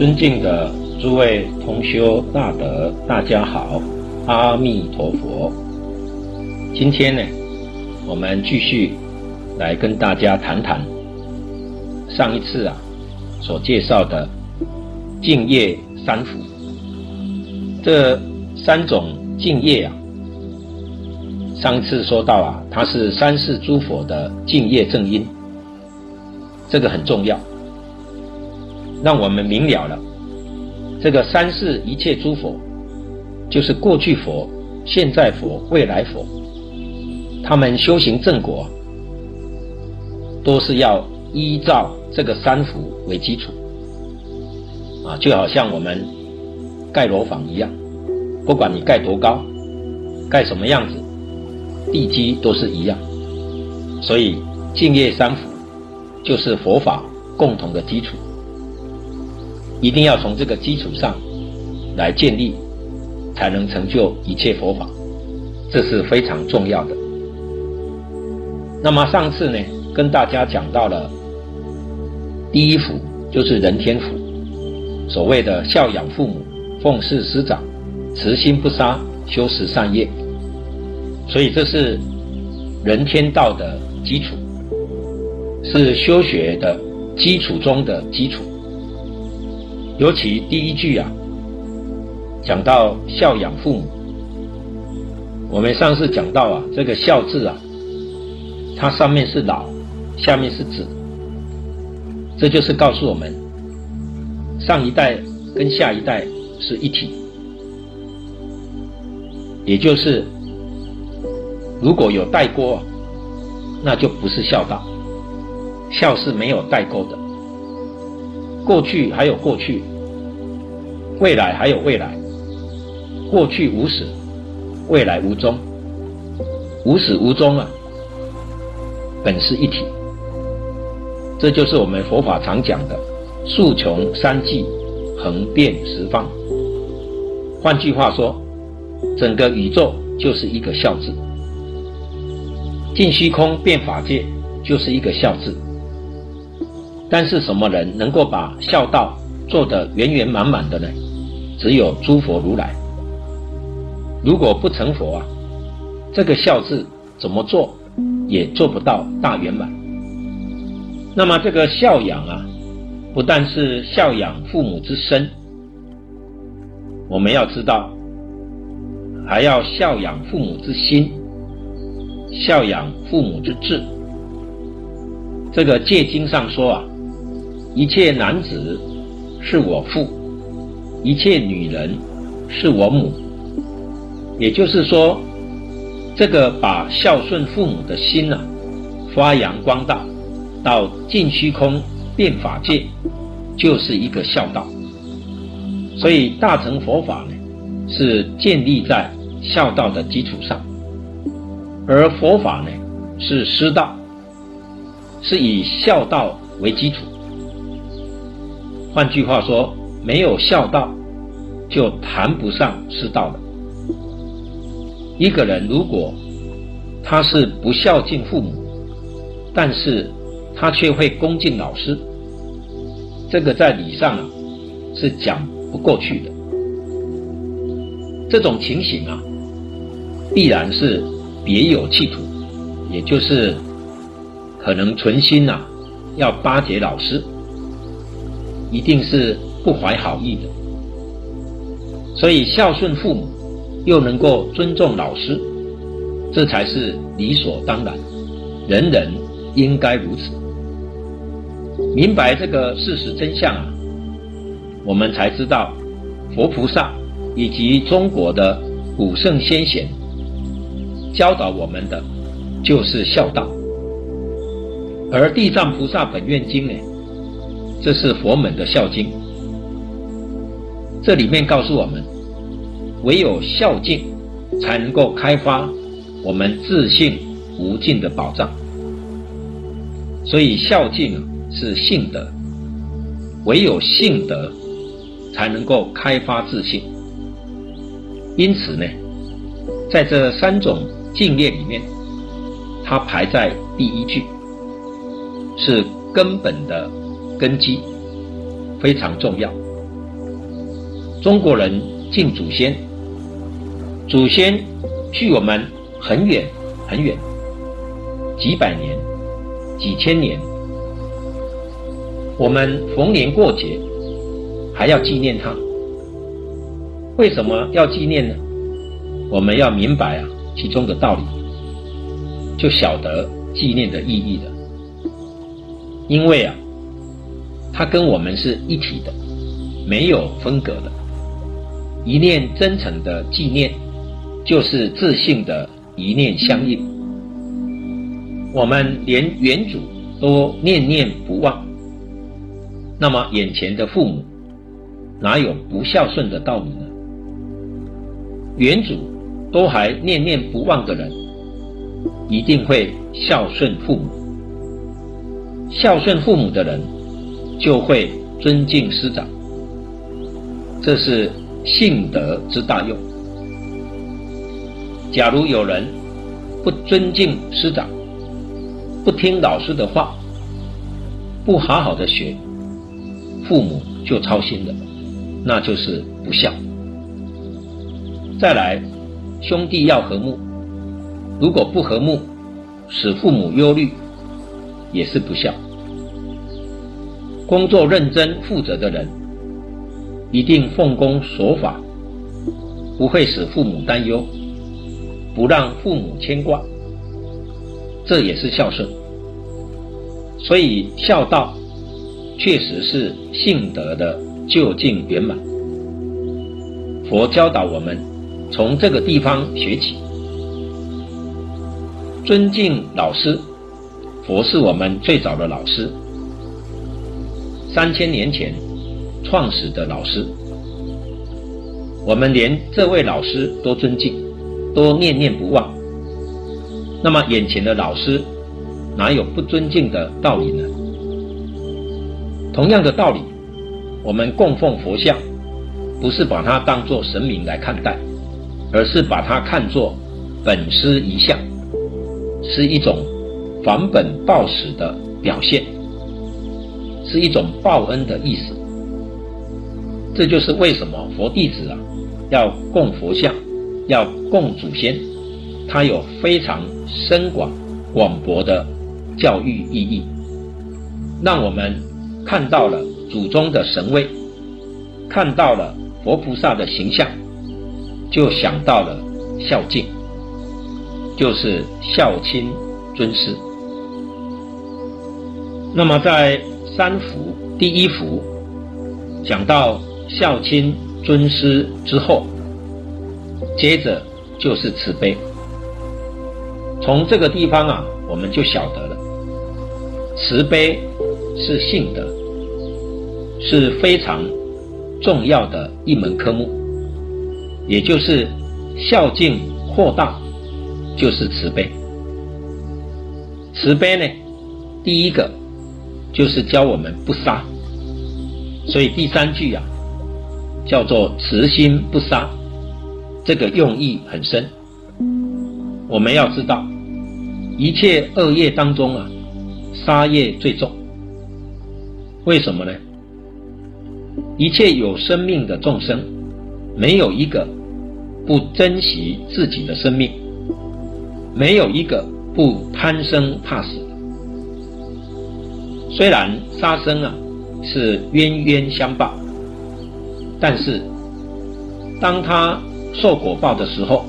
尊敬的诸位同修大德，大家好，阿弥陀佛。今天呢，我们继续来跟大家谈谈上一次啊所介绍的净业三福。这三种净业啊，上次说到啊，它是三世诸佛的净业正因，这个很重要。让我们明了了，这个三世一切诸佛，就是过去佛、现在佛、未来佛，他们修行正果，都是要依照这个三福为基础，啊，就好像我们盖楼房一样，不管你盖多高，盖什么样子，地基都是一样，所以净业三福就是佛法共同的基础。一定要从这个基础上来建立，才能成就一切佛法，这是非常重要的。那么上次呢，跟大家讲到了第一福，就是人天福，所谓的孝养父母、奉事师长、慈心不杀、修持善业，所以这是人天道的基础，是修学的基础中的基础。尤其第一句啊，讲到孝养父母，我们上次讲到啊，这个孝字啊，它上面是老，下面是子，这就是告诉我们，上一代跟下一代是一体，也就是如果有代沟，那就不是孝道，孝是没有代沟的。过去还有过去，未来还有未来。过去无始，未来无终，无始无终啊，本是一体。这就是我们佛法常讲的“竖穷三际，横遍十方”。换句话说，整个宇宙就是一个孝字，尽虚空遍法界就是一个孝字。但是什么人能够把孝道做得圆圆满满的呢？只有诸佛如来。如果不成佛啊，这个孝字怎么做也做不到大圆满。那么这个孝养啊，不但是孝养父母之身，我们要知道，还要孝养父母之心，孝养父母之志。这个戒经上说啊。一切男子是我父，一切女人是我母。也就是说，这个把孝顺父母的心呢、啊，发扬光大，到尽虚空变法界，就是一个孝道。所以大乘佛法呢，是建立在孝道的基础上，而佛法呢，是师道，是以孝道为基础。换句话说，没有孝道，就谈不上师道了。一个人如果他是不孝敬父母，但是他却会恭敬老师，这个在理上啊是讲不过去的。这种情形啊，必然是别有企图，也就是可能存心、啊、要巴结老师。一定是不怀好意的，所以孝顺父母，又能够尊重老师，这才是理所当然，人人应该如此。明白这个事实真相啊，我们才知道佛菩萨以及中国的古圣先贤教导我们的就是孝道，而《地藏菩萨本愿经》呢？这是佛门的孝经，这里面告诉我们，唯有孝敬，才能够开发我们自信无尽的宝藏。所以孝敬是信德，唯有信德，才能够开发自信。因此呢，在这三种净业里面，它排在第一句，是根本的。根基非常重要，中国人敬祖先，祖先距我们很远很远，几百年、几千年，我们逢年过节还要纪念他。为什么要纪念呢？我们要明白啊其中的道理，就晓得纪念的意义了。因为啊，他跟我们是一体的，没有分隔的。一念真诚的纪念，就是自信的一念相应。我们连远祖都念念不忘，那么眼前的父母，哪有不孝顺的道理呢？远祖都还念念不忘的人，一定会孝顺父母。孝顺父母的人，就会尊敬师长。这是性德之大用。假如有人不尊敬师长，不听老师的话，不好好的学，父母就操心了，那就是不孝。再来，兄弟要和睦，如果不和睦，使父母忧虑，也是不孝。工作认真负责的人，一定奉公守法，不会使父母担忧，不让父母牵挂，这也是孝顺。所以孝道，确实是信德的究竟圆满。佛教导我们。从这个地方学起，尊敬老师。佛是我们最早的老师，三千年前创始的老师。我们连这位老师都尊敬，都念念不忘。那么眼前的老师，哪有不尊敬的道理呢？同样的道理，我们供奉佛像，不是把它当作神明来看待。而是把它看作本师遗像，是一种返本报始的表现，是一种报恩的意思。这就是为什么佛弟子啊要供佛像，要供祖先，它有非常深广广博的教育意义，让我们看到了祖宗的神威，看到了佛菩萨的形象。就想到了孝敬，就是孝亲尊师。那么在三福第一福讲到孝亲尊师之后，接着就是慈悲。从这个地方啊，我们就晓得了，慈悲是信德，是非常重要的一门科目。也就是孝敬扩大，就是慈悲。慈悲呢，第一个就是教我们不杀，所以第三句啊，叫做慈心不杀，这个用意很深。我们要知道，一切恶业当中啊，杀业最重。为什么呢？一切有生命的众生，没有一个。不珍惜自己的生命，没有一个不贪生怕死。虽然杀生啊是冤冤相报，但是当他受果报的时候，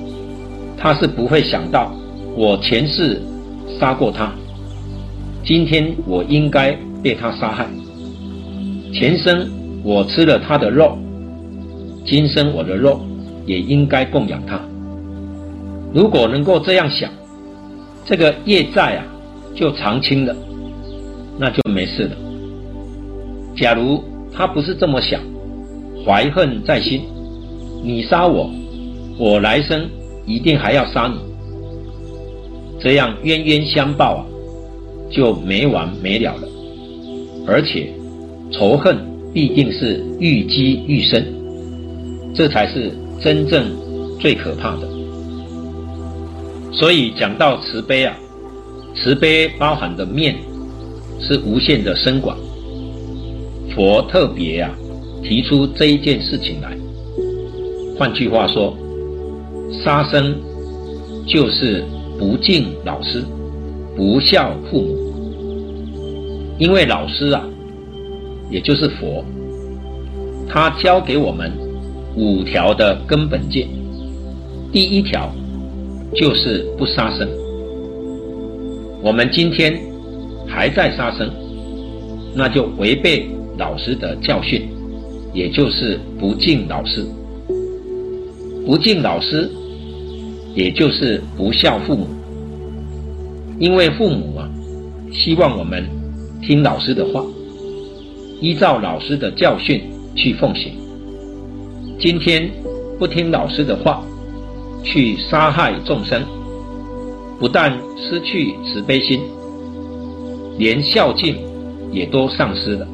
他是不会想到我前世杀过他，今天我应该被他杀害。前生我吃了他的肉，今生我的肉。也应该供养他。如果能够这样想，这个业债啊就偿清了，那就没事了。假如他不是这么想，怀恨在心，你杀我，我来生一定还要杀你，这样冤冤相报啊，就没完没了了。而且仇恨必定是愈积愈深，这才是。真正最可怕的，所以讲到慈悲啊，慈悲包含的面是无限的深广。佛特别啊提出这一件事情来，换句话说，杀生就是不敬老师，不孝父母。因为老师啊，也就是佛，他教给我们五条的根本戒，第一条就是不杀生。我们今天还在杀生，那就违背老师的教训，也就是不敬老师。不敬老师，也就是不孝父母。因为父母啊，希望我们听老师的话，依照老师的教训去奉行。今天不听老师的话，去杀害众生。不但失去慈悲心，连孝敬也都丧失了。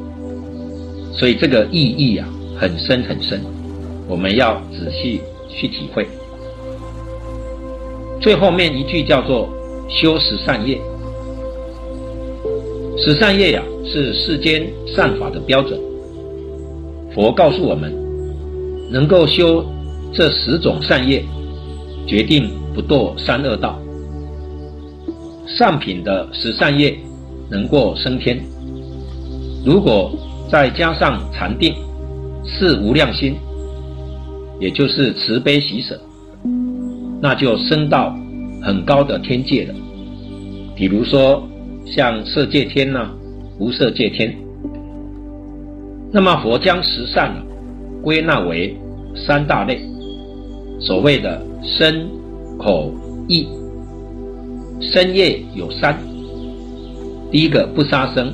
所以这个意义啊，很深很深，我们要仔细去体会。最后面一句叫做“修十善业”，十善业呀，是世间善法的标准。佛告诉我们，能够修这十种善业，决定不堕三恶道。上品的十善业能过升天，如果再加上禅定、是无量心，也就是慈悲喜舍，那就升到很高的天界了。比如说像色界天呐、无色界天。那么佛将十善归纳为三大类，所谓的身、口、意。身业有三，第一个不杀生，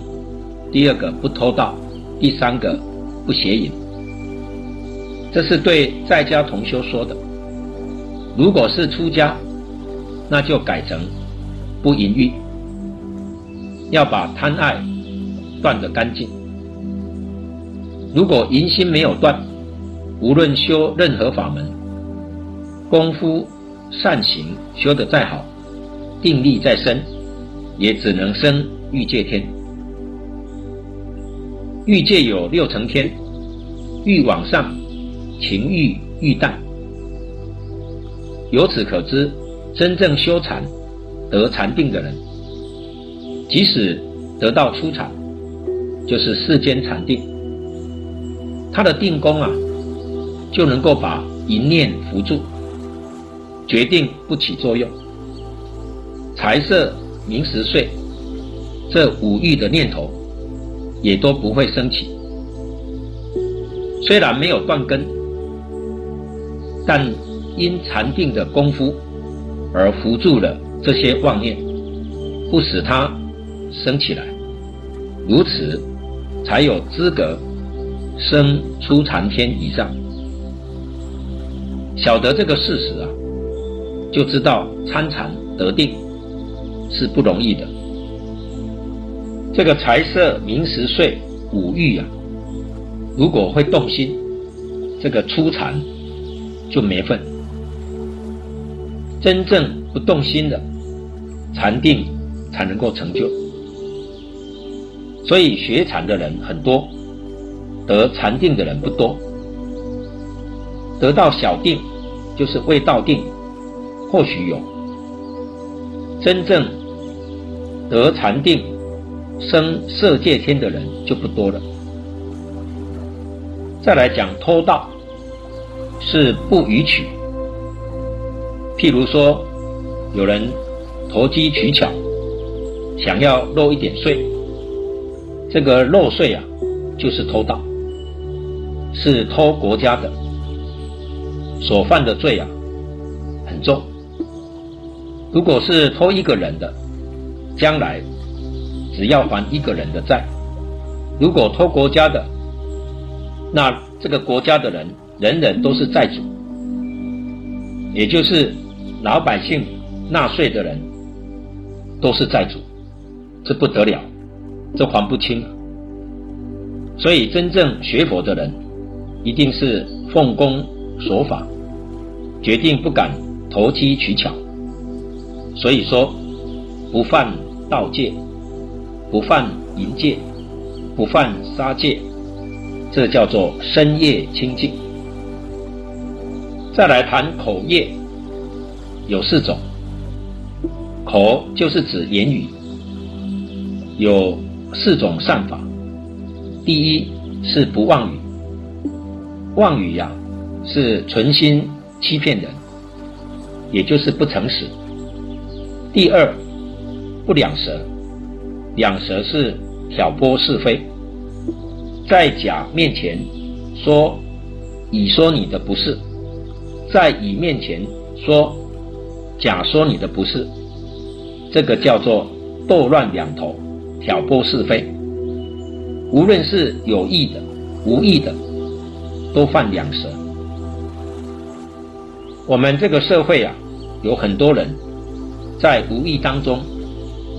第二个不偷盗，第三个不邪淫。这是对在家同修说的。如果是出家，那就改成不淫欲，要把贪爱断得干净。如果淫心没有断，无论修任何法门，功夫善行修得再好。定力再深，也只能生欲界天。欲界有六层天，欲往上，情欲欲淡。由此可知，真正修禅得禅定的人，即使得到初禅，就是世间禅定，他的定功啊，就能够把一念扶住，决定不起作用。财色名食睡，这五欲的念头也都不会升起。虽然没有断根，但因禅定的功夫而扶住了这些妄念，不使它升起来。如此，才有资格升出禅天以上。晓得这个事实啊，就知道参禅得定。是不容易的。这个财色名食睡五欲啊，如果会动心，这个初禅就没份。真正不动心的禅定才能够成就。所以学禅的人很多，得禅定的人不多。得到小定就是未到定，或许有。真正得禅定、生色界天的人就不多了。再来讲偷盗，是不与取。譬如说，有人投机取巧，想要漏一点税，这个漏税啊，就是偷盗，是偷国家的，所犯的罪啊，很重。如果是偷一个人的，将来只要还一个人的债，如果偷国家的，那这个国家的人人人都是债主，也就是老百姓纳税的人都是债主，这不得了，这还不清。所以真正学佛的人，一定是奉公守法，决定不敢投机取巧。所以说，不犯盗戒，不犯淫戒，不犯杀戒，这叫做身业清净。再来谈口业，有四种。口就是指言语，有四种善法。第一是不妄语，妄语呀、是存心欺骗人，也就是不诚实。第二不两舌，两舌是挑拨是非，在甲面前说乙说你的不是，在乙面前说甲说你的不是。这个叫做斗乱两头，挑拨是非。无论是有意的、无意的，都犯两舌。我们这个社会啊，有很多人在无意当中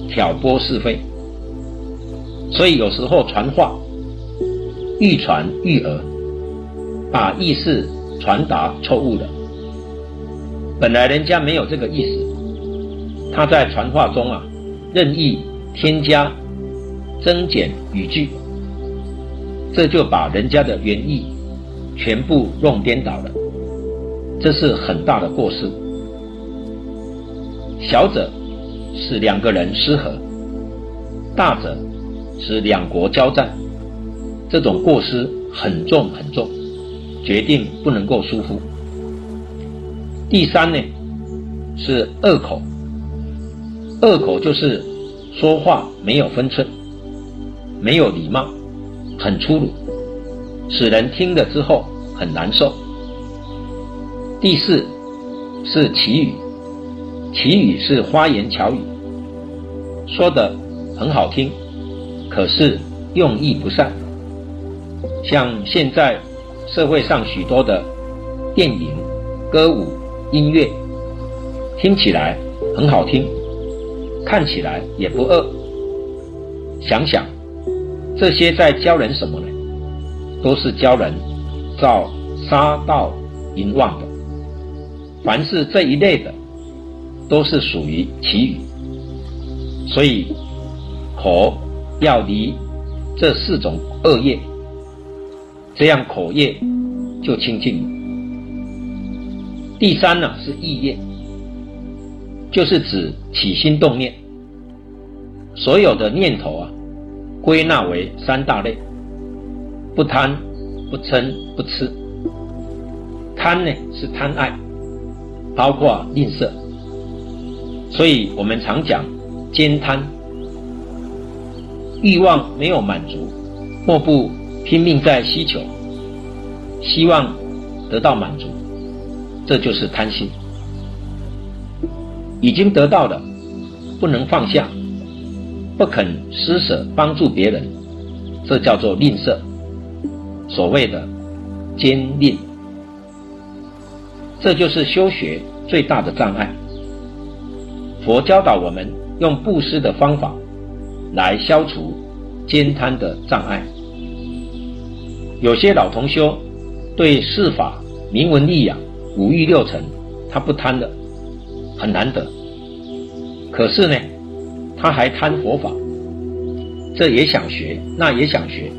挑拨是非，所以有时候传话愈传愈讹，把意思传达错误了。本来人家没有这个意思。他在传话中啊，任意添加、增减语句，这就把人家的原意全部弄颠倒了，这是很大的过失。小者使两个人失和，大者使两国交战，这种过失很重很重，决定不能够疏忽。第三呢，是恶口。恶口就是说话没有分寸，没有礼貌，很粗鲁，使人听了之后很难受。第四是綺语，綺语是花言巧语，说的很好听，可是用意不善。像现在社会上许多的电影、歌舞、音乐，听起来很好听。看起来也不恶，想想这些在教人什么呢？都是教人造杀盗淫妄的。凡是这一类的，都是属于綺语。所以口要离这四种恶业，这样口业就清净了。第三呢是意业。就是指起心动念，所有的念头啊，归纳为三大类：不贪、不嗔、不痴。贪呢是贪爱，包括吝啬。所以我们常讲兼贪，欲望没有满足，莫不拼命在希求，希望得到满足，这就是贪心。已经得到的，不能放下，不肯施舍帮助别人，这叫做吝啬。所谓的坚吝，这就是修学最大的障碍。佛教导我们用布施的方法来消除慳贪的障碍。有些老同修对世法、名闻利养、五欲六尘，他不贪的。很难得，可是呢，他还贪佛法，这也想学，那也想学。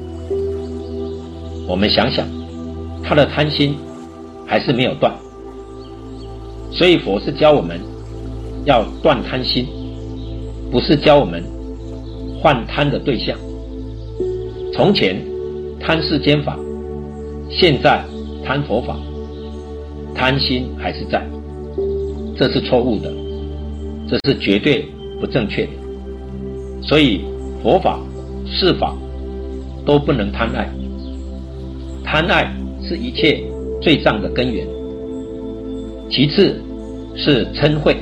我们想想，他的贪心还是没有断。所以佛是教我们要断贪心，不是教我们换贪的对象。从前贪世间法，现在贪佛法，贪心还是在。这是错误的，这是绝对不正确的。所以佛法、世法都不能贪爱，贪爱是一切罪障的根源。其次是嗔恚，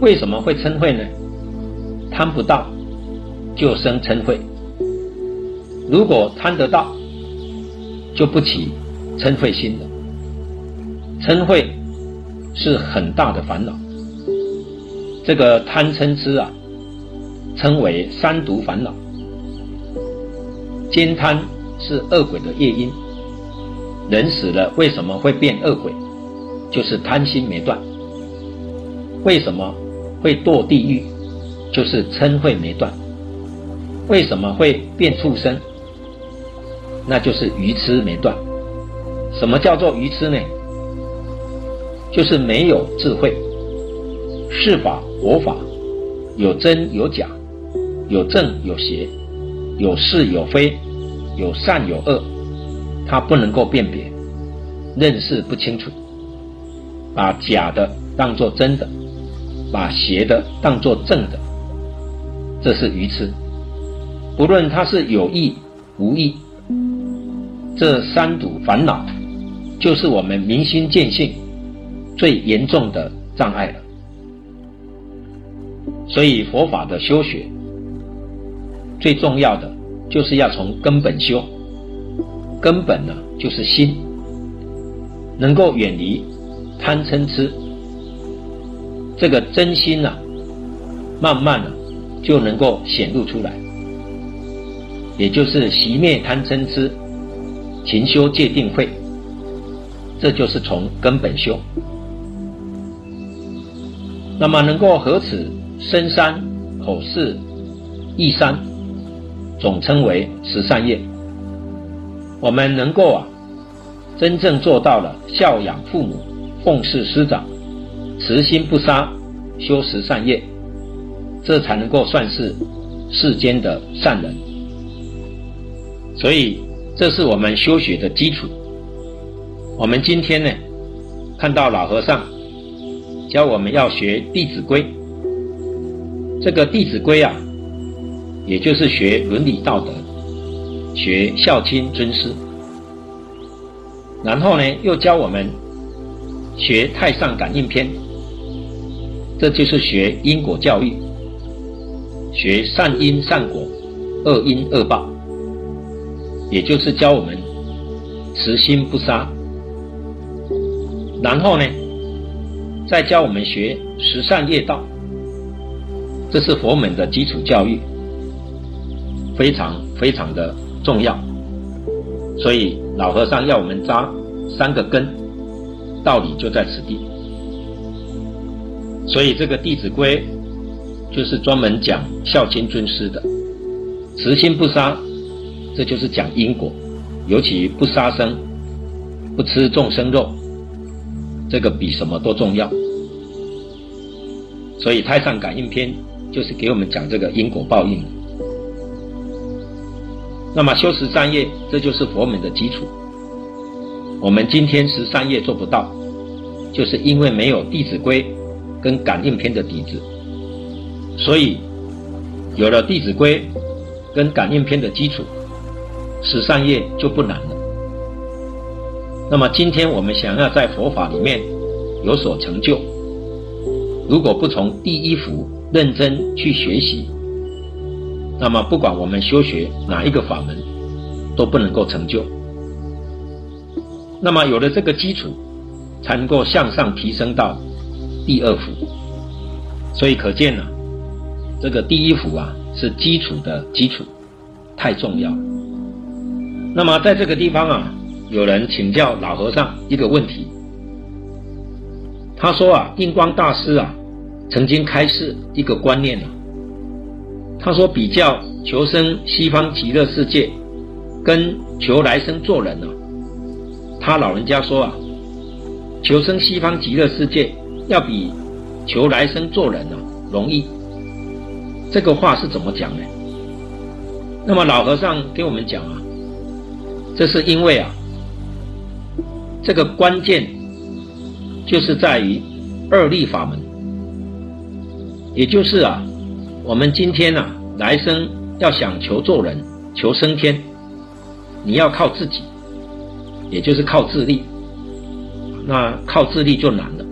为什么会嗔恚呢？贪不到就生嗔恚，如果贪得到，就不起嗔恚心了。嗔恚。是很大的烦恼。这个贪嗔痴啊，称为三毒烦恼。慳贪是恶鬼的业因。人死了为什么会变恶鬼？就是贪心没断。为什么会堕地狱？就是嗔恚没断。为什么会变畜生？那就是愚痴没断。什么叫做愚痴呢？就是没有智慧。是法我法，有真有假，有正有邪，有是有非，有善有恶，他不能够辨别，认识不清楚，把假的当作真的，把邪的当作正的，这是愚痴。不论他是有意无意，这三堵烦恼，就是我们明心见性最严重的障碍了。所以佛法的修学，最重要的就是要从根本修。根本呢，就是心，能够远离贪嗔痴，这个真心呢，慢慢的就能够显露出来。也就是熄灭贪嗔痴，勤修戒定慧，这就是从根本修。那么能够合此。身三、口四、意三，总称为十善业。我们能够啊，真正做到了孝养父母、奉事师长、慈心不杀、修十善业，这才能够算是世间的善人。所以，这是我们修学的基础。我们今天呢，看到老和尚教我们要学《弟子规》。这个《弟子规》啊，也就是学伦理道德，学孝亲尊师。然后呢，又教我们学《太上感应篇》，这就是学因果教育，学善因善果，恶因恶报，也就是教我们慈心不杀。然后呢，再教我们学十善业道。这是佛门的基础教育，非常非常的重要，所以老和尚要我们扎三个根，道理就在此地。所以这个《弟子规》就是专门讲孝亲尊师的，慈心不杀，这就是讲因果，尤其不杀生，不吃众生肉，这个比什么都重要。所以《太上感应篇》。就是给我们讲这个因果报应。那么修十善业，这就是佛门的基础。我们今天十善业做不到，就是因为没有《弟子规》跟《感应篇》的底子。所以有了《弟子规》跟《感应篇》的基础，十善业就不难了。那么今天我们想要在佛法里面有所成就，如果不从第一幅，认真去学习，那么不管我们修学哪一个法门，都不能够成就。那么有了这个基础，才能够向上提升到第二幅。所以可见呢，这个第一福啊是基础的基础，太重要。那么在这个地方啊，有人请教老和尚一个问题，他说啊，印光大师啊。曾经开示一个观念呢，他说比较求生西方极乐世界，跟求来生做人呢，他老人家说啊，求生西方极乐世界要比求来生做人呢容易。这个话是怎么讲呢？那么老和尚给我们讲啊，这是因为啊，这个关键就是在于二力法门。也就是啊，我们今天啊，来生要想求做人、求升天，你要靠自己，也就是靠自力。那靠自力就难了。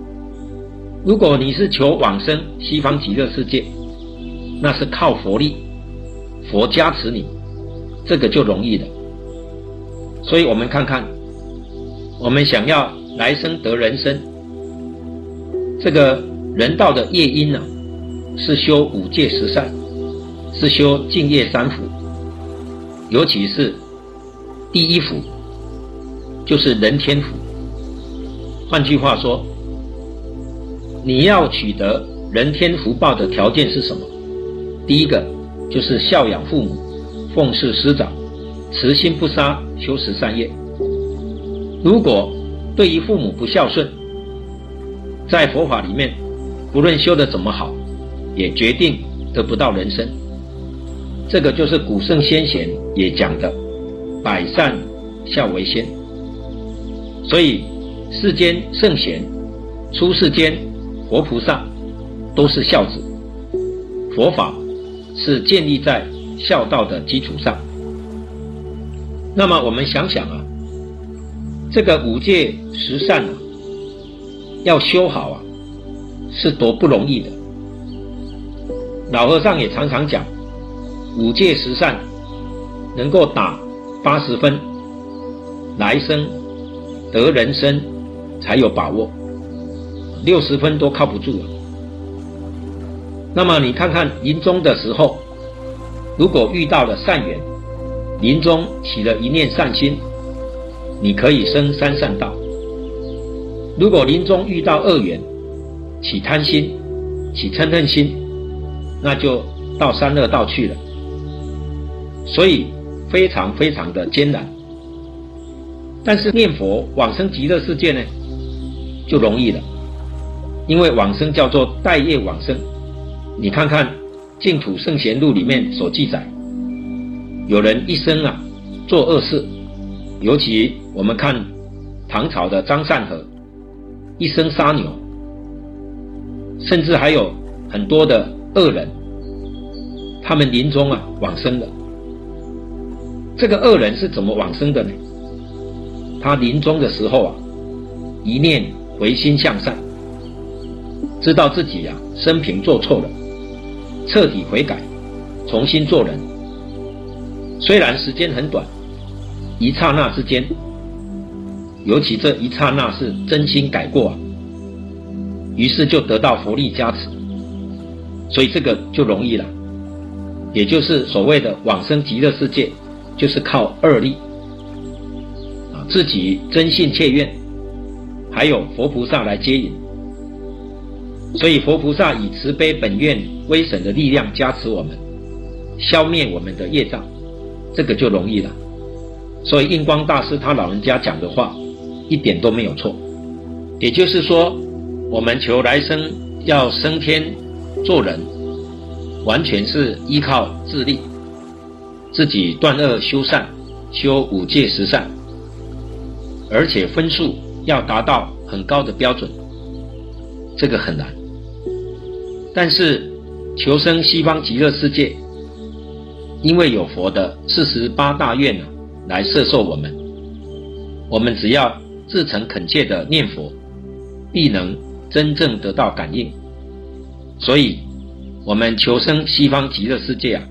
如果你是求往生西方极乐世界，那是靠佛力，佛加持你，这个就容易了。所以我们看看，我们想要来生得人身，这个人道的业因呢、是修五戒十善，是修净业三福，尤其是第一福，就是人天福。换句话说，你要取得人天福报的条件是什么？第一个就是孝养父母，奉事师长，慈心不杀，修十善业。如果对于父母不孝顺，在佛法里面，不论修得怎么好，也决定得不到人生。这个就是古圣先贤也讲的“百善孝为先”。所以世间圣贤、出世间活菩萨都是孝子。佛法是建立在孝道的基础上。那么我们想想啊，这个五戒十善啊，要修好啊，是多不容易的。老和尚也常常讲。五戒十善能够打八十分，来生得人身才有把握，六十分都靠不住了。那么你看看临终的时候，如果遇到了善缘，临终起了一念善心，你可以生三善道；如果临终遇到恶缘，起贪心、起嗔恨心，那就到三恶道去了。所以非常非常的艰难，但是念佛往生极乐世界呢，就容易了，因为往生叫做带业往生。你看看《净土圣贤录》里面所记载，有人一生啊做恶事，尤其我们看唐朝的张善和，一生杀牛，甚至还有很多的恶人，他们临终啊往生了。这个恶人是怎么往生的呢？他临终的时候啊，一念回心向善，知道自己呀、啊、生平做错了，彻底悔改，重新做人。虽然时间很短，一刹那之间，尤其这一刹那是真心改过啊，于是就得到佛力加持，所以这个就容易了，也就是所谓的往生极乐世界。就是靠二力啊，自己真信切愿，还有佛菩萨来接引，所以佛菩萨以慈悲本愿威神的力量加持我们，消灭我们的业障，这个就容易了。所以印光大师他老人家讲的话一点都没有错，也就是说，我们求来生要升天做人，完全是依靠自力。自己断恶修善，修五戒十善，而且分数要达到很高的标准，这个很难。但是求生西方极乐世界，因为有佛的四十八大愿啊，来摄受我们，我们只要至诚恳切的念佛，必能真正得到感应。所以，我们求生西方极乐世界啊，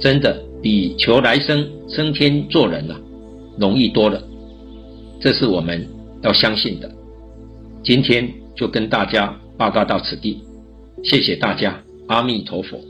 真的。比求来生升天做人啊，容易多了，这是我们要相信的。今天就跟大家报告到此地，谢谢大家，阿弥陀佛。